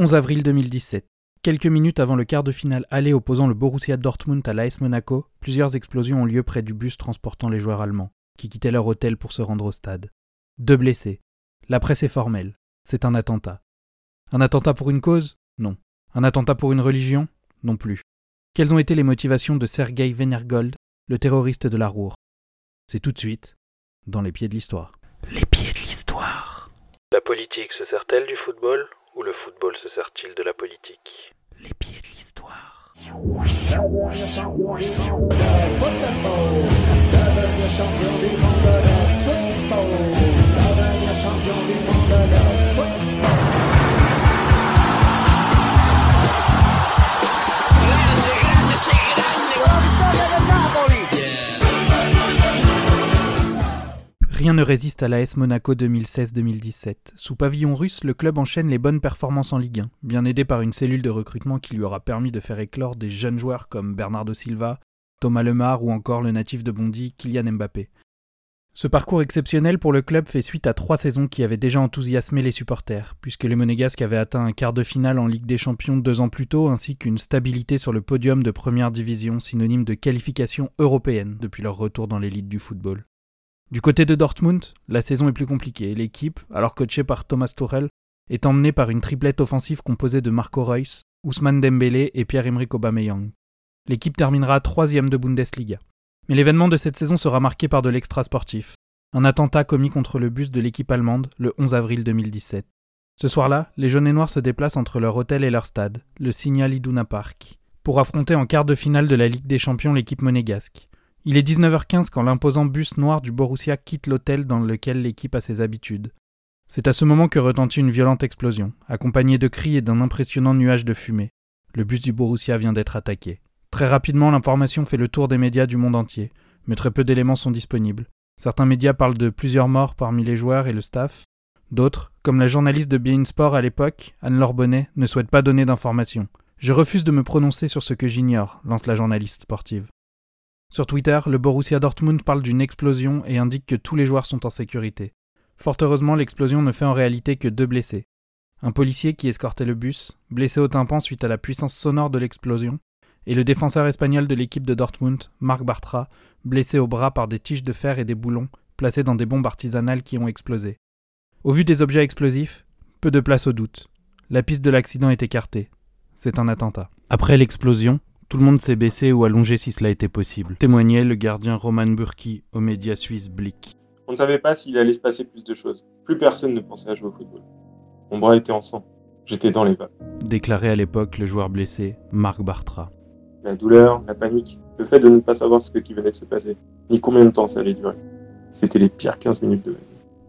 11 avril 2017. Quelques minutes avant le quart de finale aller opposant le Borussia Dortmund à l'AS Monaco, plusieurs explosions ont lieu près du bus transportant les joueurs allemands, qui quittaient leur hôtel pour se rendre au stade. Deux blessés. La presse est formelle. C'est un attentat. Un attentat pour une cause? Non. Un attentat pour une religion? Non plus. Quelles ont été les motivations de Sergei Venergold, le terroriste de la Roure? C'est tout de suite dans les pieds de l'histoire. Les pieds de l'histoire. La politique se sert-elle du football? Ou le football se sert-il de la politique? Les pieds de l'histoire. Rien ne résiste à l'AS Monaco 2016-2017. Sous pavillon russe, le club enchaîne les bonnes performances en Ligue 1, bien aidé par une cellule de recrutement qui lui aura permis de faire éclore des jeunes joueurs comme Bernardo Silva, Thomas Lemar ou encore le natif de Bondy, Kylian Mbappé. Ce parcours exceptionnel pour le club fait suite à trois saisons qui avaient déjà enthousiasmé les supporters, puisque les Monégasques avaient atteint un quart de finale en Ligue des Champions deux ans plus tôt, ainsi qu'une stabilité sur le podium de première division, synonyme de qualification européenne depuis leur retour dans l'élite du football. Du côté de Dortmund, la saison est plus compliquée. L'équipe, alors coachée par Thomas Tuchel, est emmenée par une triplette offensive composée de Marco Reus, Ousmane Dembélé et Pierre-Emerick Aubameyang. L'équipe terminera troisième de Bundesliga. Mais l'événement de cette saison sera marqué par de l'extra sportif. Un attentat commis contre le bus de l'équipe allemande le 11 avril 2017. Ce soir-là, les jaunes et noirs se déplacent entre leur hôtel et leur stade, le Signal Iduna Park, pour affronter en quart de finale de la Ligue des Champions l'équipe monégasque. Il est 19h15 quand l'imposant bus noir du Borussia quitte l'hôtel dans lequel l'équipe a ses habitudes. C'est à ce moment que retentit une violente explosion, accompagnée de cris et d'un impressionnant nuage de fumée. Le bus du Borussia vient d'être attaqué. Très rapidement, l'information fait le tour des médias du monde entier, mais très peu d'éléments sont disponibles. Certains médias parlent de plusieurs morts parmi les joueurs et le staff. D'autres, comme la journaliste de Bein Sport à l'époque, Anne-Laure ne souhaitent pas donner d'informations. Je refuse de me prononcer sur ce que j'ignore, lance la journaliste sportive. Sur Twitter, le Borussia Dortmund parle d'une explosion et indique que tous les joueurs sont en sécurité. Fort heureusement, l'explosion ne fait en réalité que deux blessés. Un policier qui escortait le bus, blessé au tympan suite à la puissance sonore de l'explosion, et le défenseur espagnol de l'équipe de Dortmund, Marc Bartra, blessé au bras par des tiges de fer et des boulons placés dans des bombes artisanales qui ont explosé. Au vu des objets explosifs, peu de place au doute. La piste de l'accident est écartée. C'est un attentat. Après l'explosion, tout le monde s'est baissé ou allongé si cela était possible, témoignait le gardien Roman Burki aux médias suisses Blick. On ne savait pas s'il allait se passer plus de choses. Plus personne ne pensait à jouer au football. Mon bras était en sang. J'étais dans les vapes. Déclarait à l'époque le joueur blessé, Marc Bartra. La douleur, la panique, le fait de ne pas savoir ce qui venait de se passer, ni combien de temps ça allait durer. C'était les pires 15 minutes de ma vie.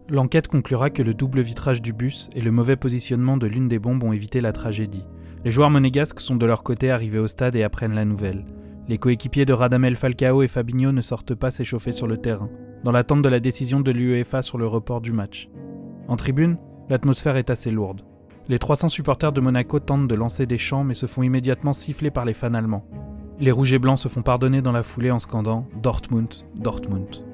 L'enquête conclura que le double vitrage du bus et le mauvais positionnement de l'une des bombes ont évité la tragédie. Les joueurs monégasques sont de leur côté arrivés au stade et apprennent la nouvelle. Les coéquipiers de Radamel Falcao et Fabinho ne sortent pas s'échauffer sur le terrain, dans l'attente de la décision de l'UEFA sur le report du match. En tribune, l'atmosphère est assez lourde. Les 300 supporters de Monaco tentent de lancer des chants mais se font immédiatement siffler par les fans allemands. Les rouges et blancs se font pardonner dans la foulée en scandant Dortmund, Dortmund.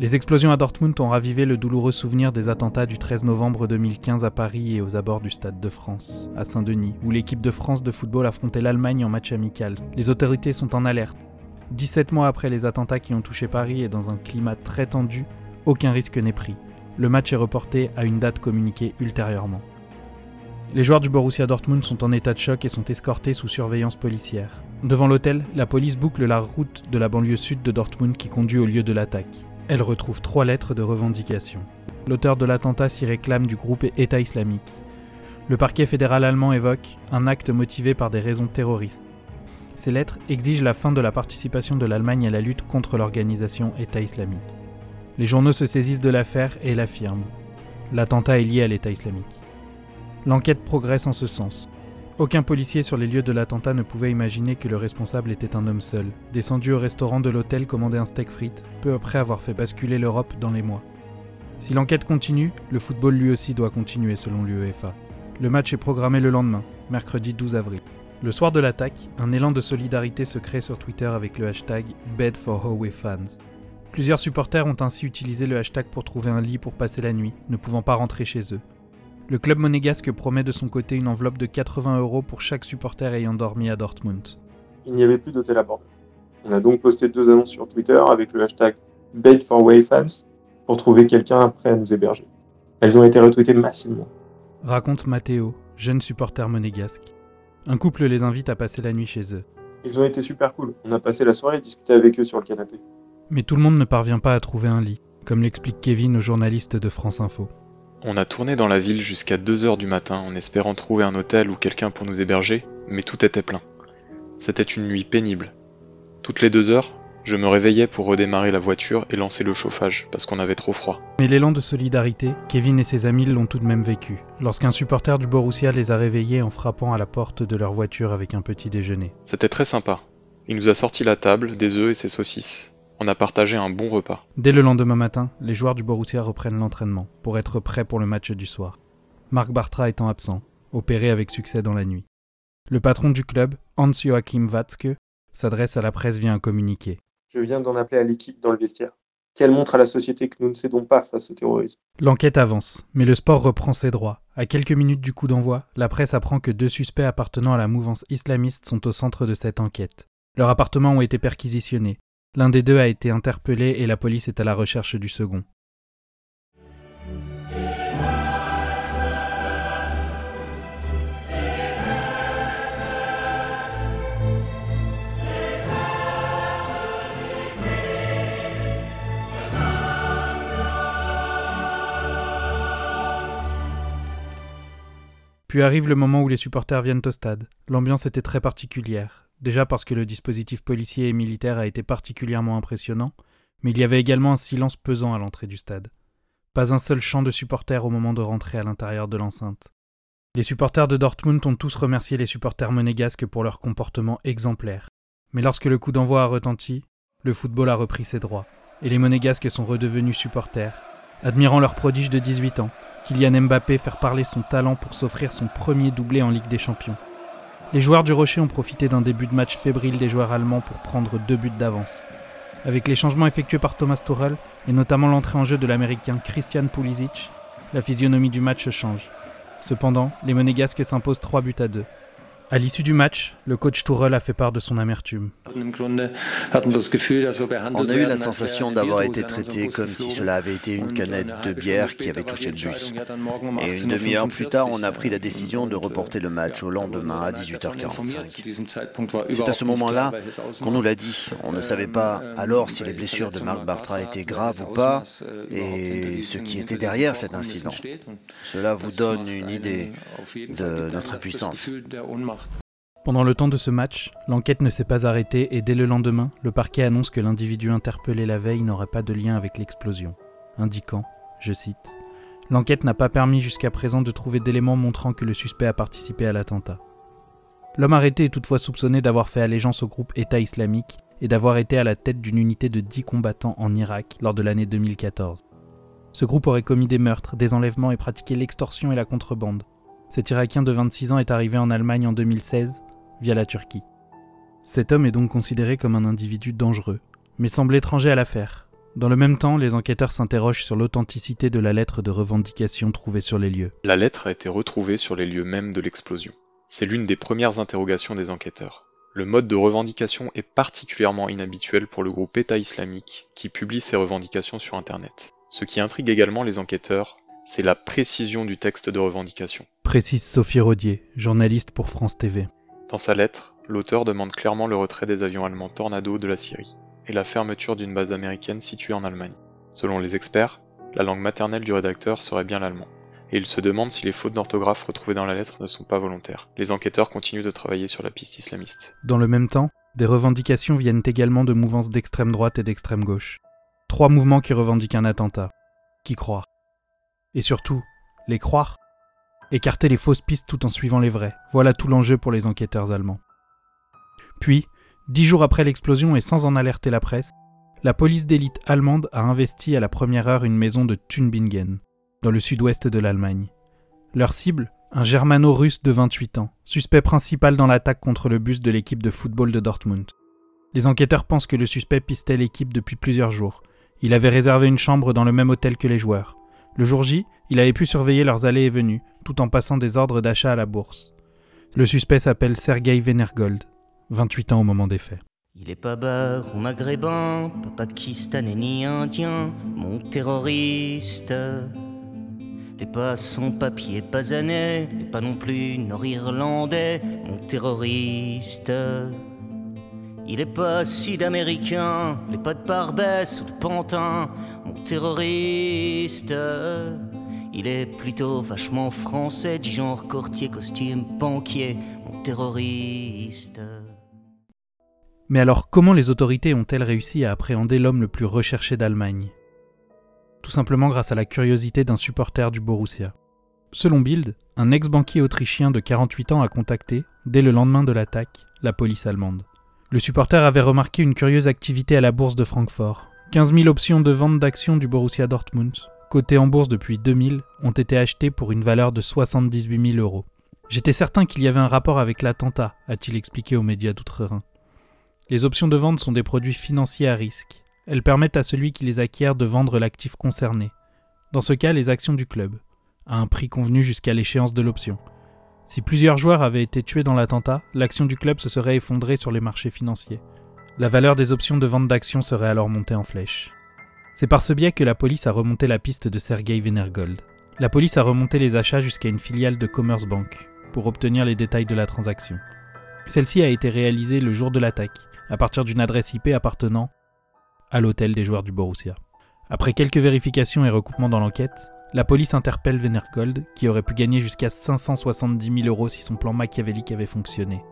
Les explosions à Dortmund ont ravivé le douloureux souvenir des attentats du 13 novembre 2015 à Paris et aux abords du Stade de France, à Saint-Denis, où l'équipe de France de football affrontait l'Allemagne en match amical. Les autorités sont en alerte. 17 mois après les attentats qui ont touché Paris et dans un climat très tendu, aucun risque n'est pris. Le match est reporté à une date communiquée ultérieurement. Les joueurs du Borussia Dortmund sont en état de choc et sont escortés sous surveillance policière. Devant l'hôtel, la police boucle la route de la banlieue sud de Dortmund qui conduit au lieu de l'attaque. Elle retrouve trois lettres de revendication. L'auteur de l'attentat s'y réclame du groupe État islamique. Le parquet fédéral allemand évoque un acte motivé par des raisons terroristes. Ces lettres exigent la fin de la participation de l'Allemagne à la lutte contre l'organisation État islamique. Les journaux se saisissent de l'affaire et l'affirment. L'attentat est lié à l'État islamique. L'enquête progresse en ce sens. Aucun policier sur les lieux de l'attentat ne pouvait imaginer que le responsable était un homme seul, descendu au restaurant de l'hôtel commander un steak frites, peu après avoir fait basculer l'Europe dans les mois. Si l'enquête continue, le football lui aussi doit continuer selon l'UEFA. Le match est programmé le lendemain, mercredi 12 avril. Le soir de l'attaque, un élan de solidarité se crée sur Twitter avec le hashtag Bed for Howe Fans. Plusieurs supporters ont ainsi utilisé le hashtag pour trouver un lit pour passer la nuit, ne pouvant pas rentrer chez eux. Le club monégasque promet de son côté une enveloppe de 80 euros pour chaque supporter ayant dormi à Dortmund. Il n'y avait plus d'hôtel à bord. On a donc posté deux annonces sur Twitter avec le hashtag Bed for Way Fans pour trouver quelqu'un prêt à nous héberger. Elles ont été retweetées massivement. Raconte Matteo, jeune supporter monégasque. Un couple les invite à passer la nuit chez eux. Ils ont été super cool. On a passé la soirée à discuter avec eux sur le canapé. Mais tout le monde ne parvient pas à trouver un lit, comme l'explique Kevin au journaliste de France Info. On a tourné dans la ville jusqu'à 2h du matin en espérant trouver un hôtel ou quelqu'un pour nous héberger, mais tout était plein. C'était une nuit pénible. Toutes les deux heures, je me réveillais pour redémarrer la voiture et lancer le chauffage, parce qu'on avait trop froid. Mais l'élan de solidarité, Kevin et ses amis l'ont tout de même vécu, lorsqu'un supporter du Borussia les a réveillés en frappant à la porte de leur voiture avec un petit déjeuner. C'était très sympa. Il nous a sorti la table, des œufs et ses saucisses. On a partagé un bon repas. Dès le lendemain matin, les joueurs du Borussia reprennent l'entraînement, pour être prêts pour le match du soir. Marc Bartra étant absent, opéré avec succès dans la nuit. Le patron du club, Hans-Joachim Watzke, s'adresse à la presse via un communiqué. Je viens d'en appeler à l'équipe dans le vestiaire. Qu'elle montre à la société que nous ne cédons pas face au terrorisme. L'enquête avance, mais le sport reprend ses droits. À quelques minutes du coup d'envoi, la presse apprend que deux suspects appartenant à la mouvance islamiste sont au centre de cette enquête. Leurs appartements ont été perquisitionnés. L'un des deux a été interpellé et la police est à la recherche du second. Puis arrive le moment où les supporters viennent au stade. L'ambiance était très particulière. Déjà parce que le dispositif policier et militaire a été particulièrement impressionnant, mais il y avait également un silence pesant à l'entrée du stade. Pas un seul chant de supporters au moment de rentrer à l'intérieur de l'enceinte. Les supporters de Dortmund ont tous remercié les supporters monégasques pour leur comportement exemplaire. Mais lorsque le coup d'envoi a retenti, le football a repris ses droits, et les monégasques sont redevenus supporters, admirant leur prodige de 18 ans, Kylian Mbappé faire parler son talent pour s'offrir son premier doublé en Ligue des Champions. Les joueurs du Rocher ont profité d'un début de match fébrile des joueurs allemands pour prendre deux buts d'avance. Avec les changements effectués par Thomas Tuchel et notamment l'entrée en jeu de l'américain Christian Pulisic, la physionomie du match change. Cependant, les Monégasques s'imposent 3 buts à 2. À l'issue du match, le coach Tourelle a fait part de son amertume. On a eu la sensation d'avoir été traité comme si cela avait été une canette de bière qui avait touché le bus. Et une demi-heure plus tard, on a pris la décision de reporter le match au lendemain à 18h45. C'est à ce moment-là qu'on nous l'a dit. On ne savait pas alors si les blessures de Marc Bartra étaient graves ou pas et ce qui était derrière cet incident. Cela vous donne une idée de notre puissance. Pendant le temps de ce match, l'enquête ne s'est pas arrêtée et dès le lendemain, le parquet annonce que l'individu interpellé la veille n'aurait pas de lien avec l'explosion, indiquant, je cite, L'enquête n'a pas permis jusqu'à présent de trouver d'éléments montrant que le suspect a participé à l'attentat. L'homme arrêté est toutefois soupçonné d'avoir fait allégeance au groupe État islamique et d'avoir été à la tête d'une unité de 10 combattants en Irak lors de l'année 2014. Ce groupe aurait commis des meurtres, des enlèvements et pratiqué l'extorsion et la contrebande. Cet Irakien de 26 ans est arrivé en Allemagne en 2016 via la Turquie. Cet homme est donc considéré comme un individu dangereux, mais semble étranger à l'affaire. Dans le même temps, les enquêteurs s'interrogent sur l'authenticité de la lettre de revendication trouvée sur les lieux. La lettre a été retrouvée sur les lieux mêmes de l'explosion. C'est l'une des premières interrogations des enquêteurs. Le mode de revendication est particulièrement inhabituel pour le groupe État islamique qui publie ses revendications sur Internet. Ce qui intrigue également les enquêteurs, c'est la précision du texte de revendication. Précise Sophie Rodier, journaliste pour France TV. Dans sa lettre, l'auteur demande clairement le retrait des avions allemands Tornado de la Syrie et la fermeture d'une base américaine située en Allemagne. Selon les experts, la langue maternelle du rédacteur serait bien l'allemand, et il se demande si les fautes d'orthographe retrouvées dans la lettre ne sont pas volontaires. Les enquêteurs continuent de travailler sur la piste islamiste. Dans le même temps, des revendications viennent également de mouvances d'extrême droite et d'extrême gauche. Trois mouvements qui revendiquent un attentat. Qui croire? Et surtout, les croire? Écarter les fausses pistes tout en suivant les vraies, voilà tout l'enjeu pour les enquêteurs allemands. Puis, dix jours après l'explosion et sans en alerter la presse, la police d'élite allemande a investi à la première heure une maison de Thunbingen, dans le sud-ouest de l'Allemagne. Leur cible, un germano-russe de 28 ans, suspect principal dans l'attaque contre le bus de l'équipe de football de Dortmund. Les enquêteurs pensent que le suspect pistait l'équipe depuis plusieurs jours. Il avait réservé une chambre dans le même hôtel que les joueurs. Le jour J, il avait pu surveiller leurs allées et venues, tout en passant des ordres d'achat à la bourse. Le suspect s'appelle Sergei Venergold, 28 ans au moment des faits. Il est pas bar ou maghrébin, pas pakistanais ni indien, mon terroriste. Les pas son papier pas années, n'est pas non plus nord-irlandais, mon terroriste. Il est pas sud-américain, les pas de Barbès ou de Pantin, mon terroriste. Il est plutôt vachement français, du genre courtier, costume, banquier, mon terroriste. Mais alors comment les autorités ont-elles réussi à appréhender l'homme le plus recherché d'Allemagne? Tout simplement grâce à la curiosité d'un supporter du Borussia. Selon Bild, un ex-banquier autrichien de 48 ans a contacté, dès le lendemain de l'attaque, la police allemande. Le supporter avait remarqué une curieuse activité à la bourse de Francfort. 15 000 options de vente d'actions du Borussia Dortmund, cotées en bourse depuis 2000, ont été achetées pour une valeur de 78 000 euros. J'étais certain qu'il y avait un rapport avec l'attentat, a-t-il expliqué aux médias d'outre-Rhin. Les options de vente sont des produits financiers à risque. Elles permettent à celui qui les acquiert de vendre l'actif concerné. Dans ce cas, les actions du club, à un prix convenu jusqu'à l'échéance de l'option. Si plusieurs joueurs avaient été tués dans l'attentat, l'action du club se serait effondrée sur les marchés financiers. La valeur des options de vente d'actions serait alors montée en flèche. C'est par ce biais que la police a remonté la piste de Sergei Venergold. La police a remonté les achats jusqu'à une filiale de Commerce Bank pour obtenir les détails de la transaction. Celle-ci a été réalisée le jour de l'attaque, à partir d'une adresse IP appartenant à l'hôtel des joueurs du Borussia. Après quelques vérifications et recoupements dans l'enquête, la police interpelle Venergold, qui aurait pu gagner jusqu'à 570 000 euros si son plan machiavélique avait fonctionné.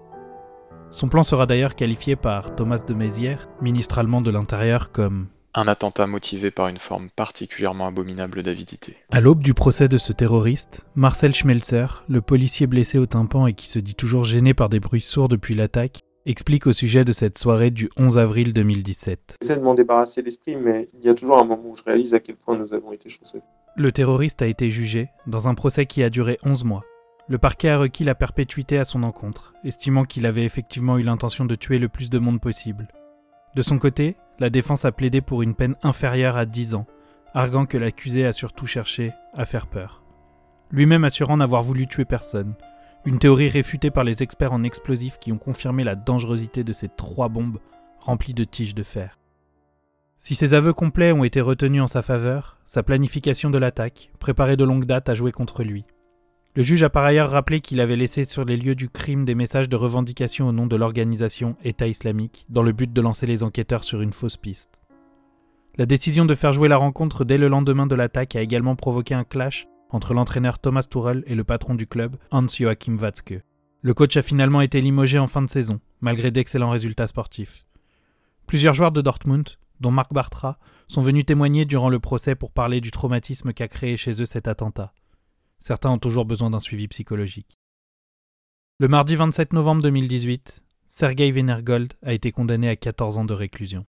Son plan sera d'ailleurs qualifié par Thomas de Mézières, ministre allemand de l'Intérieur, comme un attentat motivé par une forme particulièrement abominable d'avidité. À l'aube du procès de ce terroriste, Marcel Schmelzer, le policier blessé au tympan et qui se dit toujours gêné par des bruits sourds depuis l'attaque, explique au sujet de cette soirée du 11 avril 2017. J'essaie de m'en débarrasser l'esprit, mais il y a toujours un moment où je réalise à quel point nous avons été chanceux. Le terroriste a été jugé dans un procès qui a duré 11 mois. Le parquet a requis la perpétuité à son encontre, estimant qu'il avait effectivement eu l'intention de tuer le plus de monde possible. De son côté, la défense a plaidé pour une peine inférieure à 10 ans, arguant que l'accusé a surtout cherché à faire peur. Lui-même assurant n'avoir voulu tuer personne, une théorie réfutée par les experts en explosifs qui ont confirmé la dangerosité de ces trois bombes remplies de tiges de fer. Si ces aveux complets ont été retenus en sa faveur, sa planification de l'attaque, préparée de longue date, a joué contre lui. Le juge a par ailleurs rappelé qu'il avait laissé sur les lieux du crime des messages de revendication au nom de l'organisation État islamique, dans le but de lancer les enquêteurs sur une fausse piste. La décision de faire jouer la rencontre dès le lendemain de l'attaque a également provoqué un clash entre l'entraîneur Thomas Tuchel et le patron du club, Hans-Joachim Watzke. Le coach a finalement été limogé en fin de saison, malgré d'excellents résultats sportifs. Plusieurs joueurs de Dortmund, dont Marc Bartra, sont venus témoigner durant le procès pour parler du traumatisme qu'a créé chez eux cet attentat. Certains ont toujours besoin d'un suivi psychologique. Le mardi 27 novembre 2018, Sergei Venergold a été condamné à 14 ans de réclusion.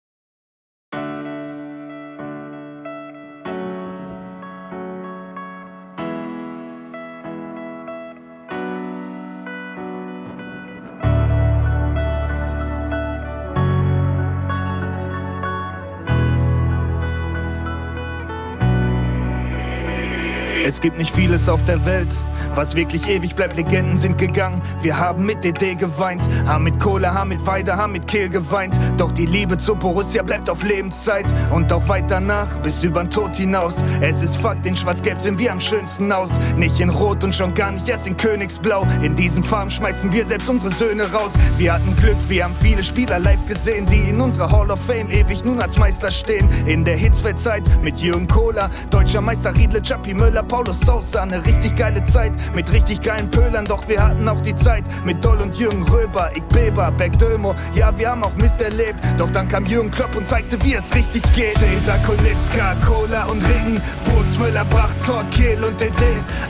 Es gibt nicht vieles auf der Welt, was wirklich ewig bleibt. Legenden sind gegangen, wir haben mit DD geweint, haben mit Kohle, haben mit Weide, haben mit Kehl geweint. Doch die Liebe zu Borussia bleibt auf Lebenszeit und auch weit danach, bis über den Tod hinaus. Es ist Fakt, in Schwarz-Gelb sind wir am schönsten aus. Nicht in Rot und schon gar nicht erst in Königsblau. In diesen Farben schmeißen wir selbst unsere Söhne raus. Wir hatten Glück, wir haben viele Spieler live gesehen, die in unserer Hall of Fame ewig nun als Meister stehen. In der Hitzfeldzeit mit Jürgen Kohler, deutscher Meister Riedle, Chappi Müller, Paul Paulo Sousa, eine richtig geile Zeit. Mit richtig geilen Pölern, doch wir hatten auch die Zeit. Mit Doll und Jürgen Röber, ich Beber, Beck Dömo, ja wir haben auch Mist erlebt, doch dann kam Jürgen Klopp und zeigte, wie es richtig geht. Cesar Konitzka, Cola und Regen, Bootsmüller, Bracht, Kehl und DD,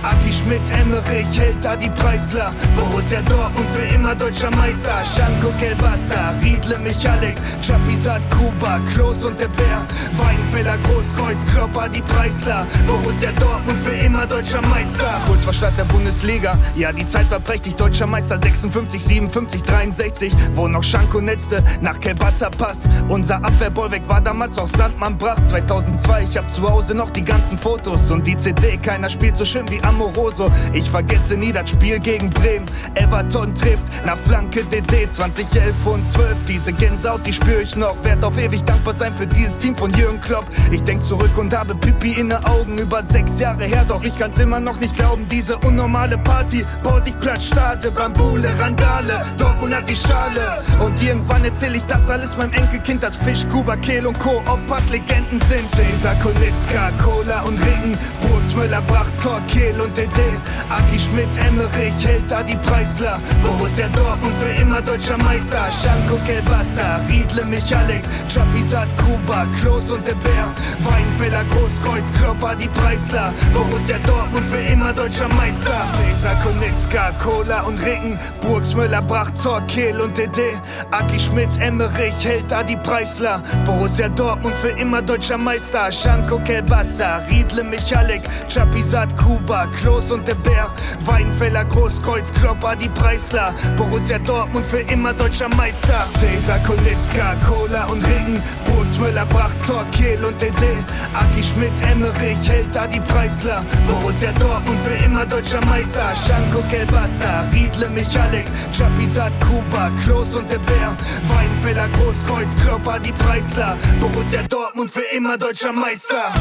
Aki Schmidt, Emmerich, hält da die Preisler, Borussia Dortmund für immer deutscher Meister, Schanko, Kelwasser, Riedle, Michalik, Chapisat, Kuba, Klos und der Bär, Weinfeller, Großkreuz, Klopper, die Preisler, Borussia Dortmund für immer deutscher Meister. Kurz vor Start der Bundesliga, ja, die Zeit war prächtig. Deutscher Meister 56, 57, 63, wo noch Schanko netzte nach Kelbasser Pass. Unser Abwehrbollweg war damals auch Sandmann Bracht. 2002, ich hab zu Hause noch die ganzen Fotos und die CD. Keiner spielt so schön wie Amoroso. Ich vergesse nie das Spiel gegen Bremen. Everton trifft nach Flanke DD 2011 und 12. Diese Gänsehaut, die spür ich noch. Werd auf ewig dankbar sein für dieses Team von Jürgen Klopp. Ich denk zurück und habe Pipi in den Augen. Über sechs Jahre her, doch ich kann's immer noch nicht glauben. Diese unnormale Party, Borsigplatz, Stade, Bambule, Randale. Dortmund hat die Schale. Und irgendwann erzähl ich das alles meinem Enkelkind, dass Fisch, Kuba, Kehl und Co. Oppas Legenden sind. Cesar, Konitzka, Cola und Regen. Burgsmüller, Bracht, Zor, Kehl und DD. Aki Schmidt, Emmerich, hält da die Preisler. Borussia Dortmund für immer deutscher Meister. Schanko, Kelbasser, Riedle, Michalik, Chapisat, Kuba, Klos und der Bär. Weinfeller, Großkreuz, Klopper, die Preisler. Borussia Dortmund für immer deutscher Meister. Cesar, Konitzka, Cola und Regen. Burgsmüller, Bracht, Zor, Kehl und DD. Aki Schmidt, Emmerich, hält da die Preisler. Borussia Dortmund für immer deutscher Meister. Schanko, Kelbasser, Riedle, Michalik, Chapisat, Kuba, Klos und der Bär. Weinfeller, Großkreuz, Klopper, die Preisler. Borussia Dortmund für immer deutscher Meister. Cesar, Konitzka, Cola und Regen. Burgsmüller, Bracht, Zor, Kehl und DD. Aki Schmidt, Emmerich, hält da die Preisler. Borussia Dortmund für immer deutscher Meister. Schanko, Kelbasser, Riedle, Michalik, Chapisat, Kuba, Klos und der Bär. Weinfeller, Großkreuz, Klopper, die Preisler. Borussia Dortmund für immer deutscher Meister.